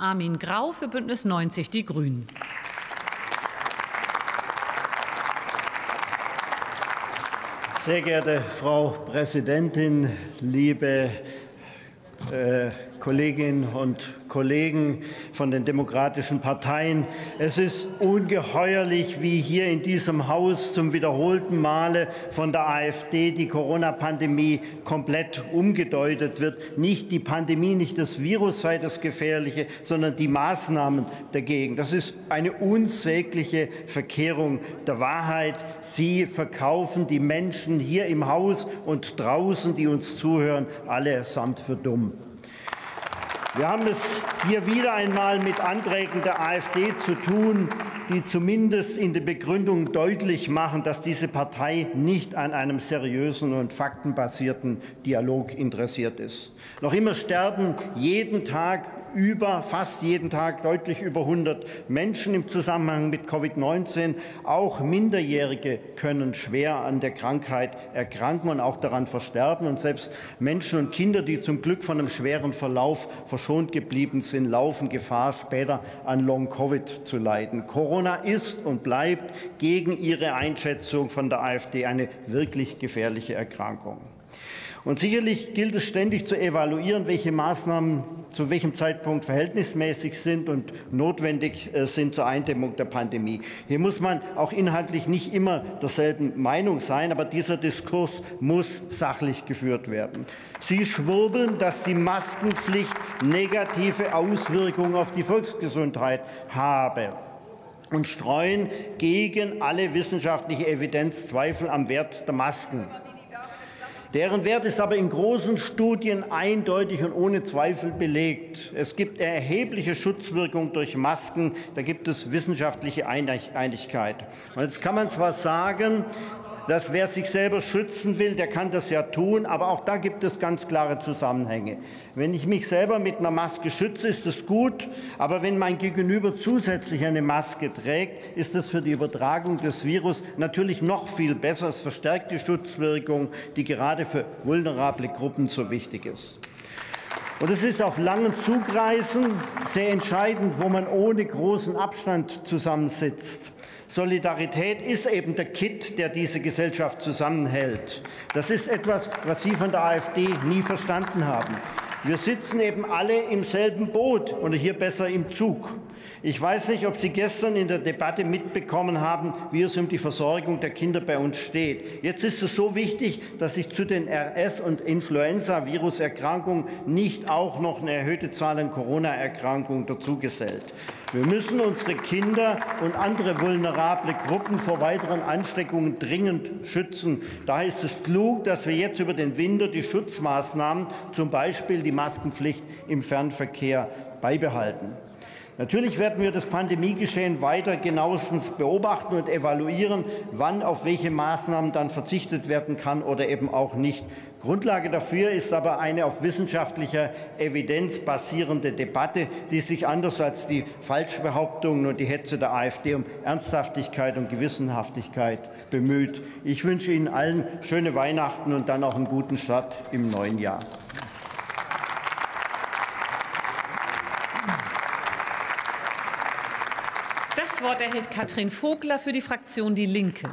Armin Grau für Bündnis 90 Die Grünen. Sehr geehrte Frau Präsidentin, liebe äh, Kolleginnen und Kollegen von den demokratischen Parteien. Es ist ungeheuerlich, wie hier in diesem Haus zum wiederholten Male von der AfD die Corona-Pandemie komplett umgedeutet wird. Nicht die Pandemie, nicht das Virus sei das Gefährliche, sondern die Maßnahmen dagegen. Das ist eine unsägliche Verkehrung der Wahrheit. Sie verkaufen die Menschen hier im Haus und draußen, die uns zuhören, allesamt für dumm. Wir haben es hier wieder einmal mit Anträgen der AfD zu tun, die zumindest in der Begründung deutlich machen, dass diese Partei nicht an einem seriösen und faktenbasierten Dialog interessiert ist. Noch immer sterben jeden Tag über, fast jeden Tag deutlich über 100 Menschen im Zusammenhang mit Covid-19. Auch Minderjährige können schwer an der Krankheit erkranken und auch daran versterben. Und selbst Menschen und Kinder, die zum Glück von einem schweren Verlauf verschont geblieben sind, laufen Gefahr, später an Long-Covid zu leiden. Corona ist und bleibt gegen Ihre Einschätzung von der AfD eine wirklich gefährliche Erkrankung. Und sicherlich gilt es ständig zu evaluieren, welche Maßnahmen zu welchem Zeitpunkt verhältnismäßig sind und notwendig äh, sind zur Eindämmung der Pandemie. Hier muss man auch inhaltlich nicht immer derselben Meinung sein, aber dieser Diskurs muss sachlich geführt werden. Sie schwurbeln, dass die Maskenpflicht negative Auswirkungen auf die Volksgesundheit habe und streuen gegen alle wissenschaftliche Evidenz Zweifel am Wert der Masken. Deren Wert ist aber in großen Studien eindeutig und ohne Zweifel belegt. Es gibt erhebliche Schutzwirkung durch Masken. Da gibt es wissenschaftliche Einigkeit. Und jetzt kann man zwar sagen, dass wer sich selber schützen will, der kann das ja tun, aber auch da gibt es ganz klare Zusammenhänge. Wenn ich mich selber mit einer Maske schütze, ist das gut, aber wenn mein Gegenüber zusätzlich eine Maske trägt, ist das für die Übertragung des Virus natürlich noch viel besser. Es verstärkt die Schutzwirkung, die gerade für vulnerable Gruppen so wichtig ist. Und es ist auf langen Zugreisen sehr entscheidend, wo man ohne großen Abstand zusammensitzt. Solidarität ist eben der Kit, der diese Gesellschaft zusammenhält. Das ist etwas, was Sie von der AfD nie verstanden haben. Wir sitzen eben alle im selben Boot oder hier besser im Zug. Ich weiß nicht, ob Sie gestern in der Debatte mitbekommen haben, wie es um die Versorgung der Kinder bei uns steht. Jetzt ist es so wichtig, dass sich zu den RS- und Influenza-Viruserkrankungen nicht auch noch eine erhöhte Zahl an Corona-Erkrankungen dazugesellt. Wir müssen unsere Kinder und andere vulnerable Gruppen vor weiteren Ansteckungen dringend schützen. Daher ist es klug, dass wir jetzt über den Winter die Schutzmaßnahmen, zum Beispiel die Maskenpflicht im Fernverkehr, beibehalten. Natürlich werden wir das Pandemiegeschehen weiter genauestens beobachten und evaluieren, wann auf welche Maßnahmen dann verzichtet werden kann oder eben auch nicht. Grundlage dafür ist aber eine auf wissenschaftlicher Evidenz basierende Debatte, die sich anders als die Falschbehauptungen und die Hetze der AfD um Ernsthaftigkeit und Gewissenhaftigkeit bemüht. Ich wünsche Ihnen allen schöne Weihnachten und dann auch einen guten Start im neuen Jahr. Das Wort erhält Katrin Vogler für die Fraktion Die Linke.